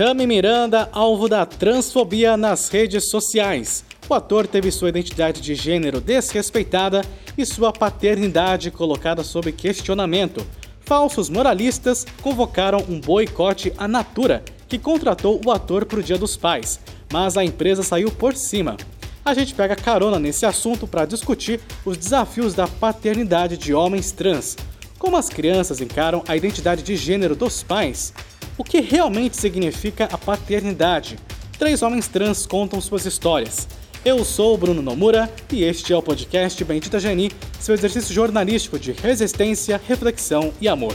Tami Miranda, alvo da transfobia nas redes sociais. O ator teve sua identidade de gênero desrespeitada e sua paternidade colocada sob questionamento. Falsos moralistas convocaram um boicote à Natura, que contratou o ator para o Dia dos Pais, mas a empresa saiu por cima. A gente pega carona nesse assunto para discutir os desafios da paternidade de homens trans. Como as crianças encaram a identidade de gênero dos pais? O que realmente significa a paternidade? Três homens trans contam suas histórias. Eu sou o Bruno Nomura e este é o podcast Bendita Geni, seu exercício jornalístico de resistência, reflexão e amor.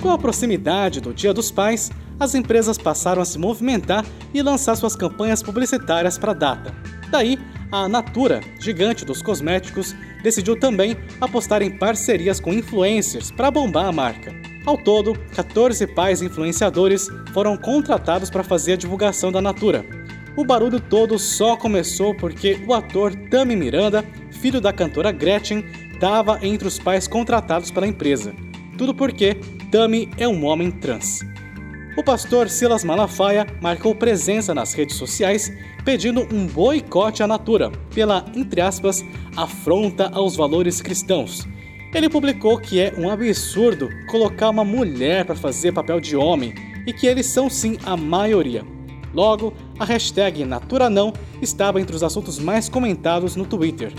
Com a proximidade do Dia dos Pais, as empresas passaram a se movimentar e lançar suas campanhas publicitárias para a data. Daí, a Natura, gigante dos cosméticos, decidiu também apostar em parcerias com influencers para bombar a marca. Ao todo, 14 pais influenciadores foram contratados para fazer a divulgação da Natura. O barulho todo só começou porque o ator Tami Miranda, filho da cantora Gretchen, estava entre os pais contratados pela empresa. Tudo porque Tami é um homem trans. O pastor Silas Malafaia marcou presença nas redes sociais pedindo um boicote à Natura pela, entre aspas, afronta aos valores cristãos. Ele publicou que é um absurdo colocar uma mulher para fazer papel de homem e que eles são sim a maioria. Logo, a hashtag NaturaNão estava entre os assuntos mais comentados no Twitter.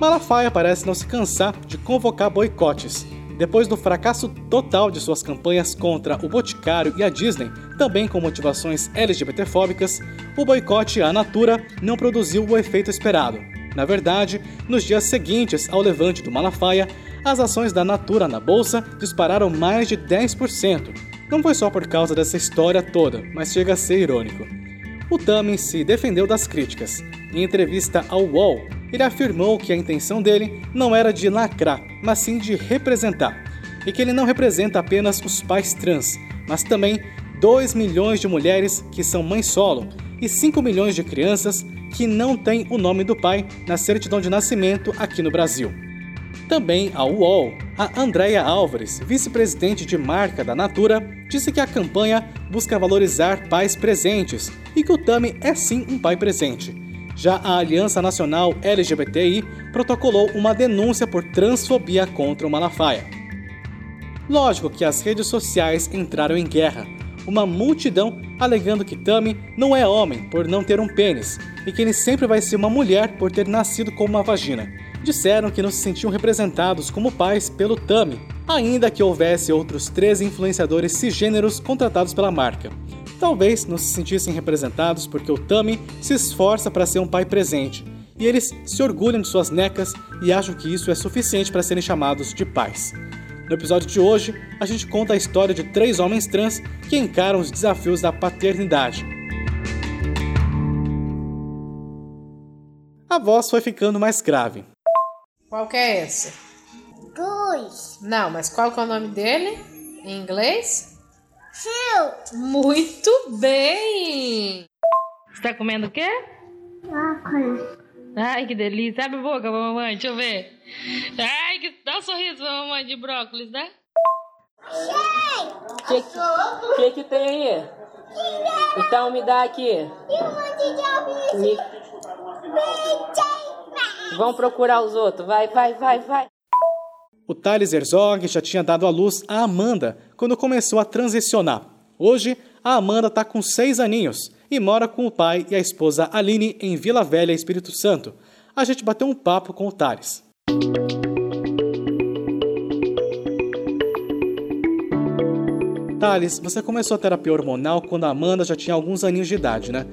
Malafaia parece não se cansar de convocar boicotes depois do fracasso total de suas campanhas contra o Boticário e a Disney, também com motivações LGBTfóbicas, o boicote à Natura não produziu o efeito esperado. Na verdade, nos dias seguintes ao levante do Malafaia, as ações da Natura na bolsa dispararam mais de 10%. Não foi só por causa dessa história toda, mas chega a ser irônico. O Tami se defendeu das críticas. Em entrevista ao UOL, ele afirmou que a intenção dele não era de lacrar, mas sim de representar, e que ele não representa apenas os pais trans, mas também 2 milhões de mulheres que são mães solo e 5 milhões de crianças que não têm o nome do pai na certidão de nascimento aqui no Brasil. Também a UOL, a Andrea Álvares, vice-presidente de marca da Natura, disse que a campanha busca valorizar pais presentes e que o Tami é sim um pai presente já a Aliança Nacional LGBTI protocolou uma denúncia por transfobia contra o Malafaia. Lógico que as redes sociais entraram em guerra. Uma multidão alegando que Tami não é homem por não ter um pênis e que ele sempre vai ser uma mulher por ter nascido com uma vagina. Disseram que não se sentiam representados como pais pelo Tami, ainda que houvesse outros três influenciadores cisgêneros contratados pela marca. Talvez não se sentissem representados porque o Tami se esforça para ser um pai presente e eles se orgulham de suas necas e acham que isso é suficiente para serem chamados de pais. No episódio de hoje, a gente conta a história de três homens trans que encaram os desafios da paternidade. A voz foi ficando mais grave. Qual que é esse? Dois. Não, mas qual que é o nome dele? Em inglês? Phil. Muito bem! Você tá comendo o quê? Brócolis. Ai, que delícia. Abre a boca, mamãe. Deixa eu ver. Ai, que... dá um sorriso pra mamãe de brócolis, né? O que, que, que que tem aí? Então me dá aqui. E um monte de aviso. Me... Vamos procurar os outros. Vai, vai, vai, vai. O Thales Herzog já tinha dado à luz a Amanda quando começou a transicionar. Hoje, a Amanda está com seis aninhos e mora com o pai e a esposa Aline em Vila Velha, Espírito Santo. A gente bateu um papo com o Thales. Thales, você começou a terapia hormonal quando a Amanda já tinha alguns aninhos de idade, né?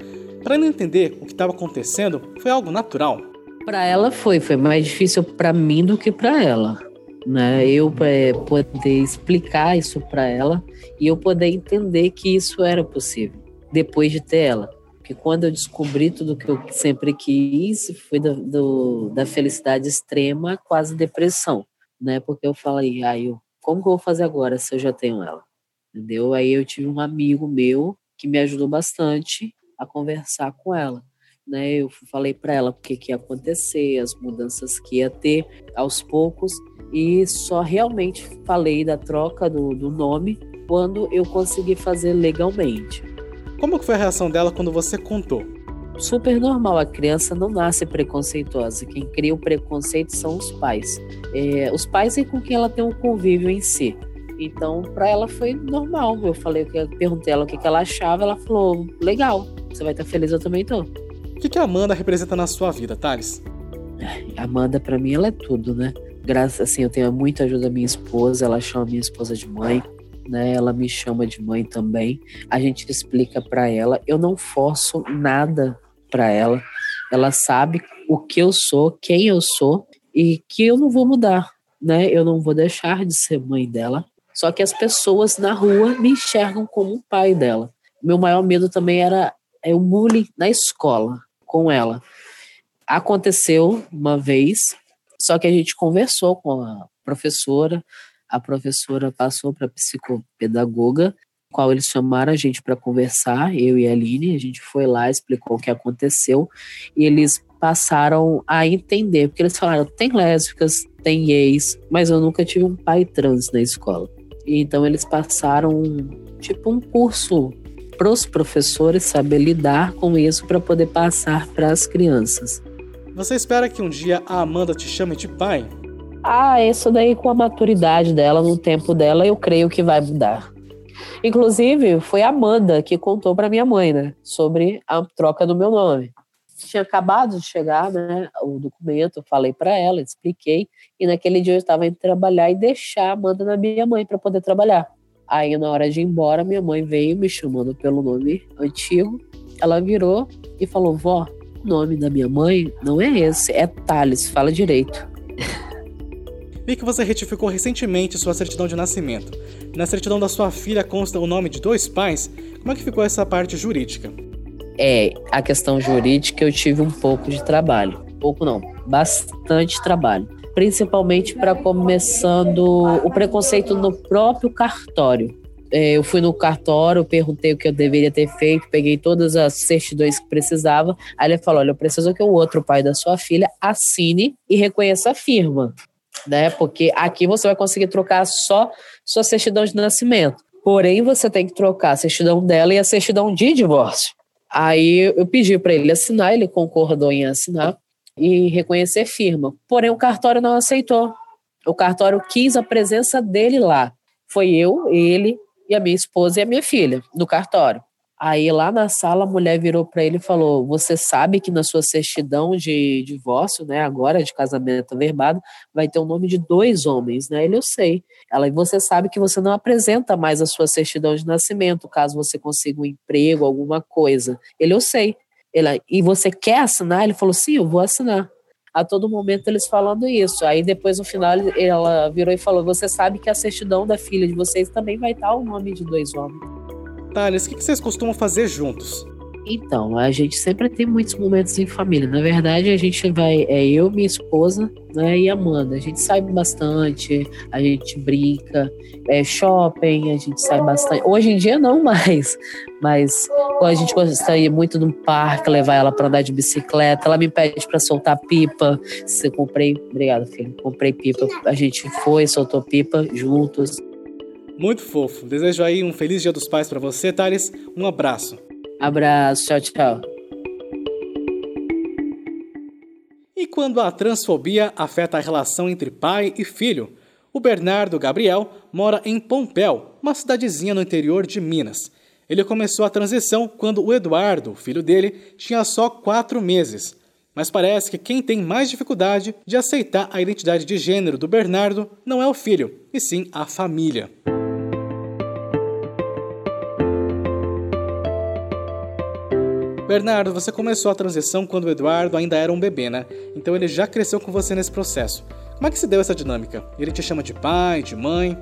Para ela entender o que estava acontecendo, foi algo natural. Para ela foi, foi mais difícil para mim do que para ela né? Eu é, poder explicar isso para ela e eu poder entender que isso era possível depois de ter ela. Porque quando eu descobri tudo que eu sempre quis, foi do, do, da felicidade extrema, quase depressão, né? Porque eu falei, ah, como que eu vou fazer agora se eu já tenho ela? Entendeu? Aí eu tive um amigo meu que me ajudou bastante a conversar com ela. né? Eu falei para ela o que, que ia acontecer, as mudanças que ia ter aos poucos, e só realmente falei da troca do, do nome quando eu consegui fazer legalmente. Como foi a reação dela quando você contou? Super normal, a criança não nasce preconceituosa. Quem cria o preconceito são os pais. É, os pais é com quem ela tem um convívio em si. Então, para ela foi normal. Eu falei, eu perguntei ela o que, que ela achava, ela falou: legal, você vai estar feliz, eu também tô. O que, que a Amanda representa na sua vida, Thales? Amanda, para mim, ela é tudo, né? Graças, assim, eu tenho muita ajuda da minha esposa, ela chama minha esposa de mãe né? Ela me chama de mãe também. A gente explica para ela. Eu não forço nada para ela. Ela sabe o que eu sou, quem eu sou e que eu não vou mudar, né? Eu não vou deixar de ser mãe dela. Só que as pessoas na rua me enxergam como o pai dela. Meu maior medo também era é o bullying na escola com ela. Aconteceu uma vez, só que a gente conversou com a professora, a professora passou para a psicopedagoga, qual eles chamaram a gente para conversar, eu e a Aline, a gente foi lá, explicou o que aconteceu, e eles passaram a entender, porque eles falaram, tem lésbicas, tem gays, mas eu nunca tive um pai trans na escola. E então eles passaram tipo um curso para os professores saber lidar com isso para poder passar para as crianças. Você espera que um dia a Amanda te chame de pai? Ah, isso daí com a maturidade dela, no tempo dela, eu creio que vai mudar. Inclusive, foi a Amanda que contou para minha mãe, né, sobre a troca do meu nome. Tinha acabado de chegar, né, o documento, falei para ela, expliquei, e naquele dia eu estava indo trabalhar e deixar a Amanda na minha mãe para poder trabalhar. Aí, na hora de ir embora, minha mãe veio me chamando pelo nome antigo. Ela virou e falou: Vó, o nome da minha mãe não é esse, é Thales, fala direito. Vi que você retificou recentemente sua certidão de nascimento. Na certidão da sua filha consta o nome de dois pais. Como é que ficou essa parte jurídica? É, a questão jurídica eu tive um pouco de trabalho. Pouco não, bastante trabalho. Principalmente para começando o preconceito no próprio cartório. É, eu fui no cartório, perguntei o que eu deveria ter feito, peguei todas as certidões que precisava. Aí ele falou: Olha, eu preciso que o outro pai da sua filha assine e reconheça a firma né? Porque aqui você vai conseguir trocar só sua certidão de nascimento. Porém, você tem que trocar a certidão dela e a certidão de divórcio. Aí eu pedi para ele assinar, ele concordou em assinar e reconhecer firma. Porém, o cartório não aceitou. O cartório quis a presença dele lá. Foi eu, ele e a minha esposa e a minha filha no cartório. Aí lá na sala a mulher virou para ele e falou: "Você sabe que na sua certidão de divórcio, né, agora de casamento averbado, vai ter o nome de dois homens, né?" Ele eu sei. Ela: "E você sabe que você não apresenta mais a sua certidão de nascimento, caso você consiga um emprego, alguma coisa." Ele eu sei. Ela: "E você quer assinar?" Ele falou: "Sim, eu vou assinar." A todo momento eles falando isso. Aí depois no final ela virou e falou: Você sabe que a certidão da filha de vocês também vai estar o nome de dois homens. Thales, o que vocês costumam fazer juntos? Então, a gente sempre tem muitos momentos em família. Na verdade, a gente vai, é eu, minha esposa, né, e Amanda. A gente sai bastante, a gente brinca, é shopping, a gente sai bastante. Hoje em dia não mais, mas a gente gostaria muito no parque, levar ela para andar de bicicleta. Ela me pede para soltar pipa. Se comprei, obrigada, filho. Comprei pipa. A gente foi, soltou pipa juntos. Muito fofo. Desejo aí um feliz Dia dos Pais para você, Thales. Um abraço. Abraço, tchau, tchau. E quando a transfobia afeta a relação entre pai e filho? O Bernardo Gabriel mora em Pompéu, uma cidadezinha no interior de Minas. Ele começou a transição quando o Eduardo, filho dele, tinha só quatro meses. Mas parece que quem tem mais dificuldade de aceitar a identidade de gênero do Bernardo não é o filho, e sim a família. Bernardo, você começou a transição quando o Eduardo ainda era um bebê, né? Então ele já cresceu com você nesse processo. Como é que se deu essa dinâmica? Ele te chama de pai, de mãe?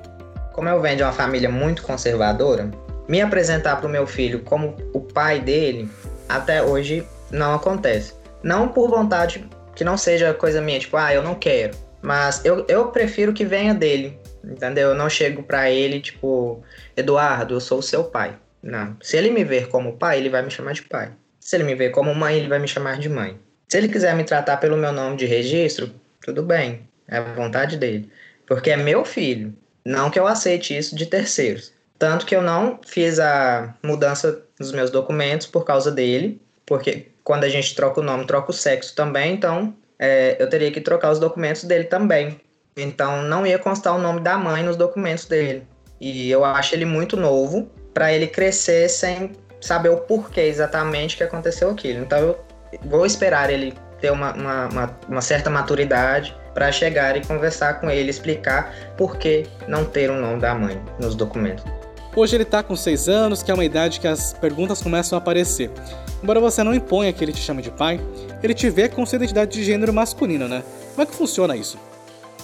Como eu venho de uma família muito conservadora, me apresentar para o meu filho como o pai dele até hoje não acontece. Não por vontade que não seja coisa minha, tipo, ah, eu não quero. Mas eu, eu prefiro que venha dele, entendeu? Eu não chego para ele, tipo, Eduardo, eu sou o seu pai. Não. Se ele me ver como pai, ele vai me chamar de pai. Se ele me vê como mãe, ele vai me chamar de mãe. Se ele quiser me tratar pelo meu nome de registro, tudo bem, é a vontade dele. Porque é meu filho, não que eu aceite isso de terceiros. Tanto que eu não fiz a mudança nos meus documentos por causa dele, porque quando a gente troca o nome, troca o sexo também, então é, eu teria que trocar os documentos dele também. Então não ia constar o nome da mãe nos documentos dele. E eu acho ele muito novo para ele crescer sem saber o porquê exatamente que aconteceu aquilo. Então eu vou esperar ele ter uma, uma, uma, uma certa maturidade para chegar e conversar com ele, explicar por que não ter o nome da mãe nos documentos. Hoje ele tá com 6 anos, que é uma idade que as perguntas começam a aparecer. Embora você não imponha que ele te chame de pai, ele te vê com sua identidade de gênero masculino, né? Como é que funciona isso?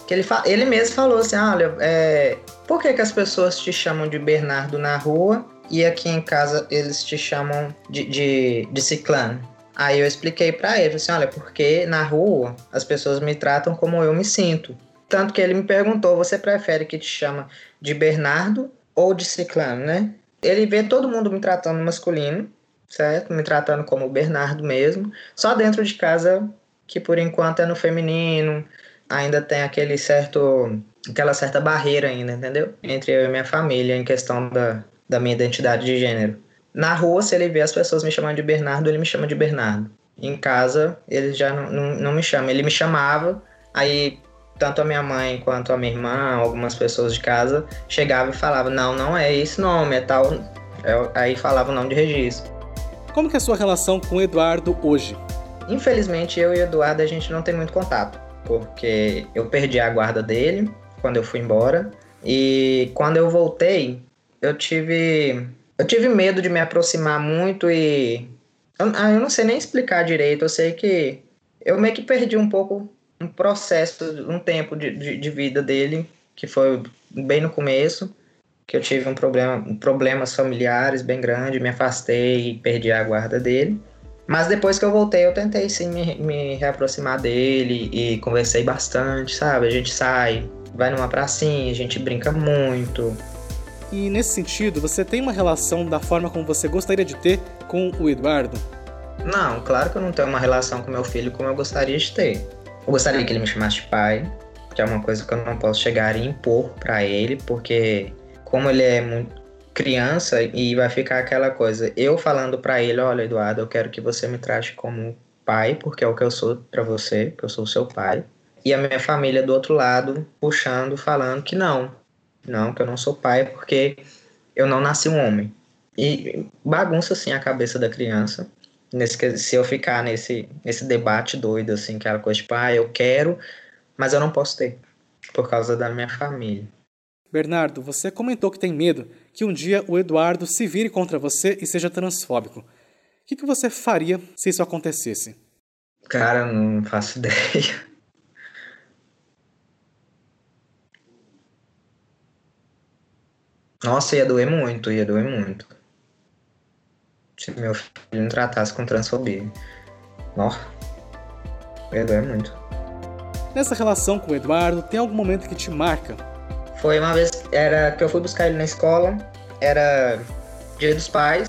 Que ele, ele mesmo falou assim: olha, é, por que, que as pessoas te chamam de Bernardo na rua e aqui em casa eles te chamam de, de, de Ciclano? Aí eu expliquei para ele assim: olha, porque na rua as pessoas me tratam como eu me sinto. Tanto que ele me perguntou: você prefere que te chama de Bernardo ou de Ciclano, né? Ele vê todo mundo me tratando masculino, certo? Me tratando como Bernardo mesmo. Só dentro de casa, que por enquanto é no feminino, ainda tem aquele certo aquela certa barreira ainda, entendeu? Entre eu e minha família em questão da, da minha identidade de gênero. Na rua, se ele vê as pessoas me chamando de Bernardo, ele me chama de Bernardo. Em casa, ele já não, não, não me chama. Ele me chamava, aí tanto a minha mãe quanto a minha irmã, algumas pessoas de casa, chegavam e falavam, não, não é esse nome, é tal... É, aí falava o nome de registro. Como que é a sua relação com o Eduardo hoje? Infelizmente, eu e o Eduardo, a gente não tem muito contato porque eu perdi a guarda dele quando eu fui embora. E quando eu voltei, eu tive eu tive medo de me aproximar muito e eu, ah, eu não sei nem explicar direito. Eu sei que eu meio que perdi um pouco um processo, um tempo de, de, de vida dele que foi bem no começo, que eu tive um problema, problemas familiares bem grande, me afastei e perdi a guarda dele. Mas depois que eu voltei, eu tentei sim me, me reaproximar dele e conversei bastante, sabe? A gente sai, vai numa pracinha, a gente brinca muito. E nesse sentido, você tem uma relação da forma como você gostaria de ter com o Eduardo? Não, claro que eu não tenho uma relação com meu filho como eu gostaria de ter. Eu gostaria que ele me chamasse de pai, que é uma coisa que eu não posso chegar e impor para ele, porque como ele é muito criança e vai ficar aquela coisa, eu falando para ele, olha, Eduardo, eu quero que você me trate como pai, porque é o que eu sou para você, que eu sou seu pai. E a minha família do outro lado puxando, falando que não, não, que eu não sou pai porque eu não nasci um homem. E bagunça assim a cabeça da criança. Nesse, se eu ficar nesse, nesse debate doido, assim, aquela coisa tipo, ah, eu quero, mas eu não posso ter, por causa da minha família. Bernardo, você comentou que tem medo que um dia o Eduardo se vire contra você e seja transfóbico. O que, que você faria se isso acontecesse? Cara, não faço ideia. Nossa, ia doer muito, ia doer muito. Se meu filho me tratasse com transfobia. Nossa, ia doer muito. Nessa relação com o Eduardo, tem algum momento que te marca foi uma vez era que eu fui buscar ele na escola, era dia dos pais,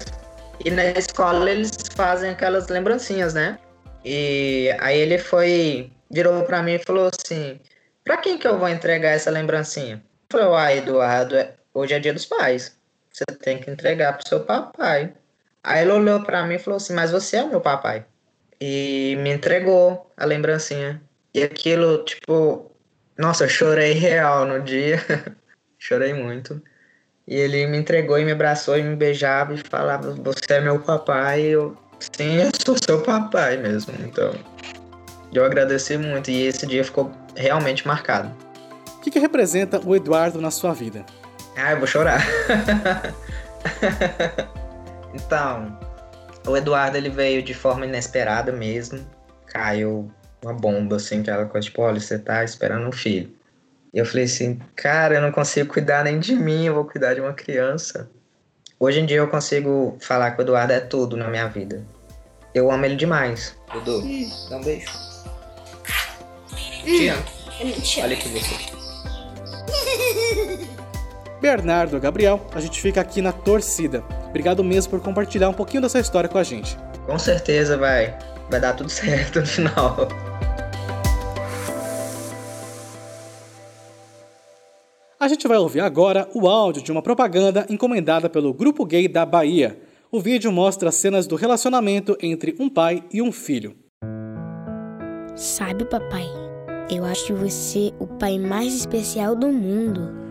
e na escola eles fazem aquelas lembrancinhas, né? E aí ele foi, virou para mim e falou assim: "Para quem que eu vou entregar essa lembrancinha?" Eu falei: "Ah, Eduardo, é, hoje é dia dos pais. Você tem que entregar pro seu papai." Aí ele olhou para mim e falou assim: "Mas você é o meu papai." E me entregou a lembrancinha. E aquilo, tipo, nossa, eu chorei real no dia. chorei muito. E ele me entregou e me abraçou e me beijava e falava: Você é meu papai. E eu, sim, eu sou seu papai mesmo. Então, eu agradeci muito e esse dia ficou realmente marcado. O que, que representa o Eduardo na sua vida? Ah, eu vou chorar. então, o Eduardo ele veio de forma inesperada mesmo. Caiu uma bomba, assim, aquela coisa, tipo, olha, você tá esperando um filho. E eu falei assim, cara, eu não consigo cuidar nem de mim, eu vou cuidar de uma criança. Hoje em dia eu consigo falar que o Eduardo é tudo na minha vida. Eu amo ele demais. Dudu, dá um beijo. Te amo. Olha aqui você. Bernardo, Gabriel, a gente fica aqui na torcida. Obrigado mesmo por compartilhar um pouquinho dessa história com a gente. Com certeza vai, vai dar tudo certo no final. A gente vai ouvir agora o áudio de uma propaganda encomendada pelo Grupo Gay da Bahia. O vídeo mostra cenas do relacionamento entre um pai e um filho. Sabe, papai, eu acho você o pai mais especial do mundo.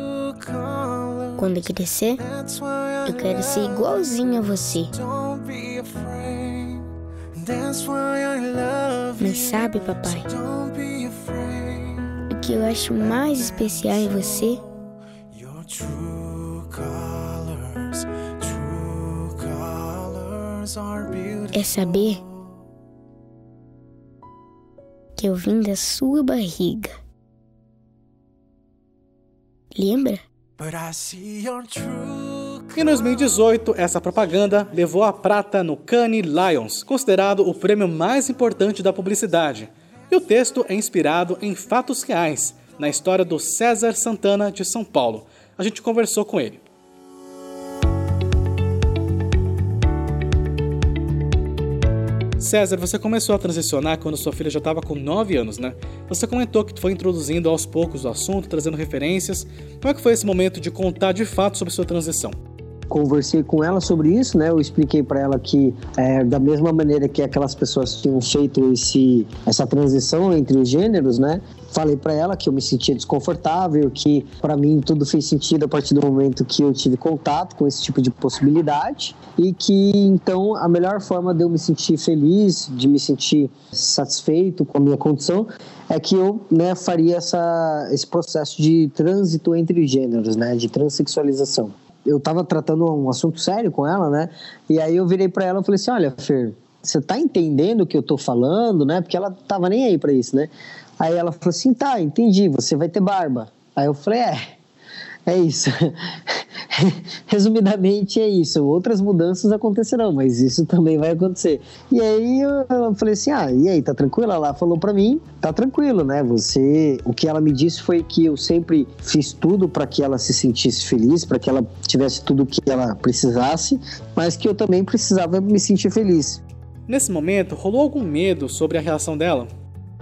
Quando crescer, eu quero ser igualzinho a você. Mas sabe, papai, o que eu acho mais especial em você? É saber que eu vim da sua barriga. Lembra? Em 2018, essa propaganda levou a prata no Cannes Lions, considerado o prêmio mais importante da publicidade. E o texto é inspirado em fatos reais, na história do César Santana de São Paulo. A gente conversou com ele. César, você começou a transicionar quando sua filha já estava com 9 anos, né? Você comentou que foi introduzindo aos poucos o assunto, trazendo referências. Como é que foi esse momento de contar de fato sobre sua transição? Conversei com ela sobre isso, né? Eu expliquei para ela que é, da mesma maneira que aquelas pessoas tinham feito esse, essa transição entre os gêneros, né? Falei para ela que eu me sentia desconfortável, que para mim tudo fez sentido a partir do momento que eu tive contato com esse tipo de possibilidade e que então a melhor forma de eu me sentir feliz, de me sentir satisfeito com a minha condição, é que eu né, faria essa, esse processo de trânsito entre gêneros, né, de transexualização eu tava tratando um assunto sério com ela, né? E aí eu virei para ela e falei assim: olha, Fer, você tá entendendo o que eu tô falando, né? Porque ela tava nem aí para isso, né? Aí ela falou assim: tá, entendi, você vai ter barba. Aí eu falei: é, é isso. Resumidamente é isso. Outras mudanças acontecerão, mas isso também vai acontecer. E aí eu falei assim: ah, e aí, tá tranquilo? Ela falou para mim: tá tranquilo, né? Você. O que ela me disse foi que eu sempre fiz tudo para que ela se sentisse feliz, para que ela tivesse tudo o que ela precisasse, mas que eu também precisava me sentir feliz. Nesse momento, rolou algum medo sobre a reação dela?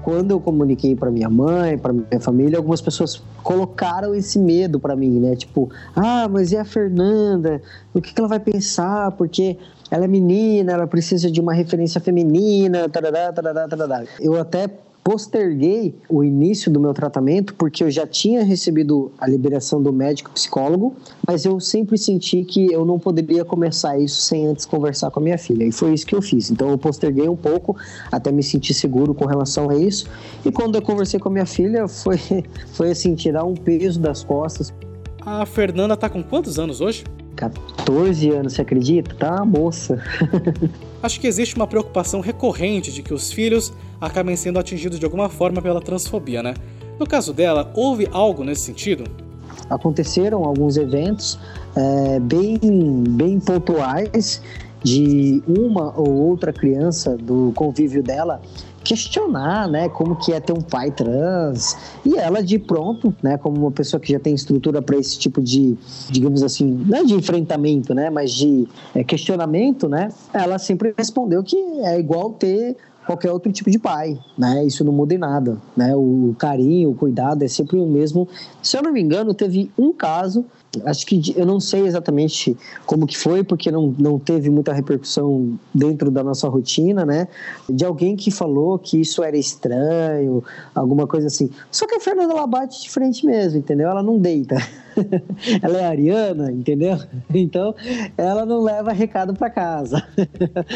Quando eu comuniquei para minha mãe, para minha família, algumas pessoas colocaram esse medo para mim, né? Tipo, ah, mas e a Fernanda? O que, que ela vai pensar? Porque ela é menina, ela precisa de uma referência feminina, tarará, tarará, tarará. Eu até posterguei o início do meu tratamento porque eu já tinha recebido a liberação do médico psicólogo, mas eu sempre senti que eu não poderia começar isso sem antes conversar com a minha filha. E foi isso que eu fiz. Então eu posterguei um pouco até me sentir seguro com relação a isso. E quando eu conversei com a minha filha, foi, foi assim, tirar um peso das costas. A Fernanda tá com quantos anos hoje? 14 anos, você acredita? Tá uma moça. Acho que existe uma preocupação recorrente de que os filhos acabem sendo atingidos de alguma forma pela transfobia, né? No caso dela, houve algo nesse sentido? Aconteceram alguns eventos é, bem, bem pontuais de uma ou outra criança do convívio dela questionar, né, como que é ter um pai trans. E ela de pronto, né, como uma pessoa que já tem estrutura para esse tipo de, digamos assim, não é de enfrentamento, né, mas de é, questionamento, né, ela sempre respondeu que é igual ter qualquer outro tipo de pai, né? Isso não muda em nada, né? O carinho, o cuidado é sempre o mesmo. Se eu não me engano, teve um caso, acho que eu não sei exatamente como que foi, porque não, não teve muita repercussão dentro da nossa rotina, né? De alguém que falou que isso era estranho, alguma coisa assim. Só que a Fernanda ela bate de frente mesmo, entendeu? Ela não deita. ela é ariana, entendeu? Então, ela não leva recado para casa.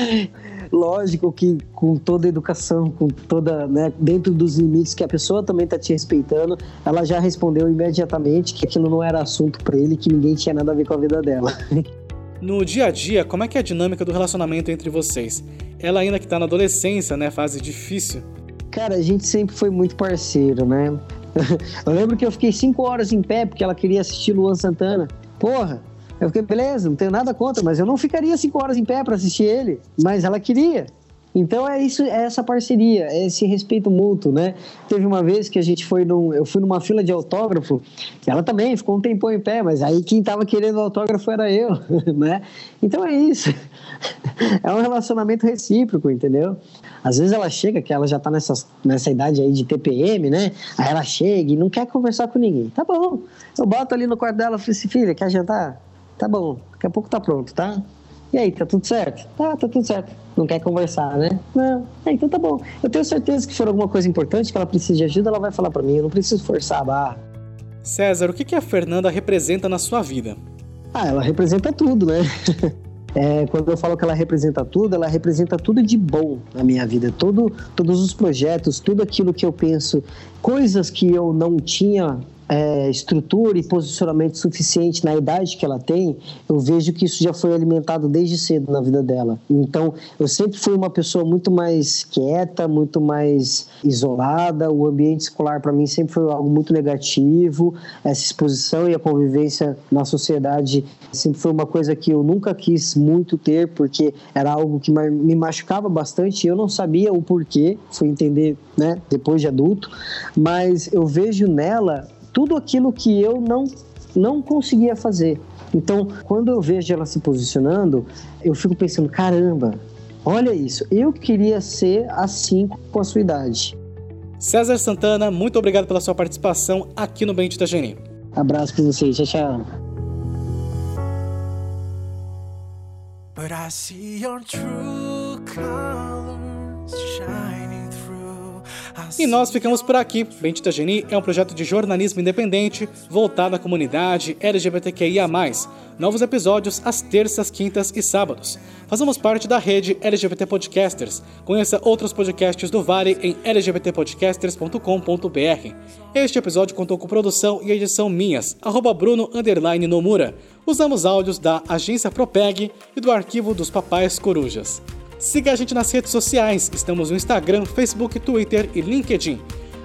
Lógico que com toda a educação, com toda, né, dentro dos limites que a pessoa também está te respeitando, ela já respondeu imediatamente que aquilo não era assunto para ele, que ninguém tinha nada a ver com a vida dela. No dia a dia, como é que é a dinâmica do relacionamento entre vocês? Ela ainda que tá na adolescência, né, fase difícil. Cara, a gente sempre foi muito parceiro, né? Eu lembro que eu fiquei cinco horas em pé porque ela queria assistir Luan Santana. Porra, eu fiquei, beleza, não tenho nada contra, mas eu não ficaria cinco horas em pé para assistir ele. Mas ela queria. Então é isso, é essa parceria, é esse respeito mútuo, né? Teve uma vez que a gente foi num, eu fui numa fila de autógrafo, ela também ficou um tempão em pé, mas aí quem tava querendo autógrafo era eu, né? Então é isso. É um relacionamento recíproco, entendeu? Às vezes ela chega, que ela já tá nessa, nessa idade aí de TPM, né? Aí ela chega e não quer conversar com ninguém. Tá bom. Eu boto ali no quarto dela e falo assim, filha, quer jantar? Tá bom, daqui a pouco tá pronto, tá? E aí, tá tudo certo? Tá, tá tudo certo. Não quer conversar, né? Não. É, então tá bom. Eu tenho certeza que se for alguma coisa importante, que ela precisa de ajuda, ela vai falar para mim. Eu não preciso forçar a barra. César, o que, que a Fernanda representa na sua vida? Ah, ela representa tudo, né? É, quando eu falo que ela representa tudo, ela representa tudo de bom na minha vida. Todo, todos os projetos, tudo aquilo que eu penso, coisas que eu não tinha é, estrutura e posicionamento suficiente na idade que ela tem, eu vejo que isso já foi alimentado desde cedo na vida dela. Então, eu sempre fui uma pessoa muito mais quieta, muito mais isolada. O ambiente escolar para mim sempre foi algo muito negativo. Essa exposição e a convivência na sociedade sempre foi uma coisa que eu nunca quis muito ter, porque era algo que me machucava bastante. Eu não sabia o porquê, fui entender, né, depois de adulto, mas eu vejo nela tudo aquilo que eu não, não conseguia fazer. Então, quando eu vejo ela se posicionando, eu fico pensando: caramba, olha isso, eu queria ser assim com a sua idade. César Santana, muito obrigado pela sua participação aqui no Bendita Geni. Abraço para vocês, tchau, tchau. But I see your true colors shine. E nós ficamos por aqui. Bendita Geni é um projeto de jornalismo independente voltado à comunidade LGBTQIA. Novos episódios às terças, quintas e sábados. Fazemos parte da rede LGBT Podcasters. Conheça outros podcasts do Vale em lgbtpodcasters.com.br. Este episódio contou com produção e edição minhas, arroba Bruno Nomura. Usamos áudios da agência Propeg e do arquivo dos Papais Corujas. Siga a gente nas redes sociais, estamos no Instagram, Facebook, Twitter e LinkedIn.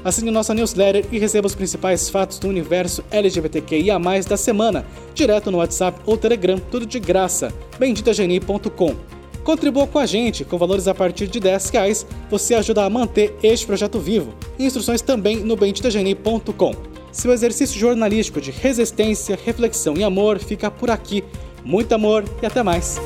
Assine nossa newsletter e receba os principais fatos do universo LGBTQIA+, da semana, direto no WhatsApp ou Telegram, tudo de graça. benditageni.com Contribua com a gente, com valores a partir de 10 reais, você ajuda a manter este projeto vivo. Instruções também no benditageni.com. Seu exercício jornalístico de resistência, reflexão e amor fica por aqui. Muito amor e até mais!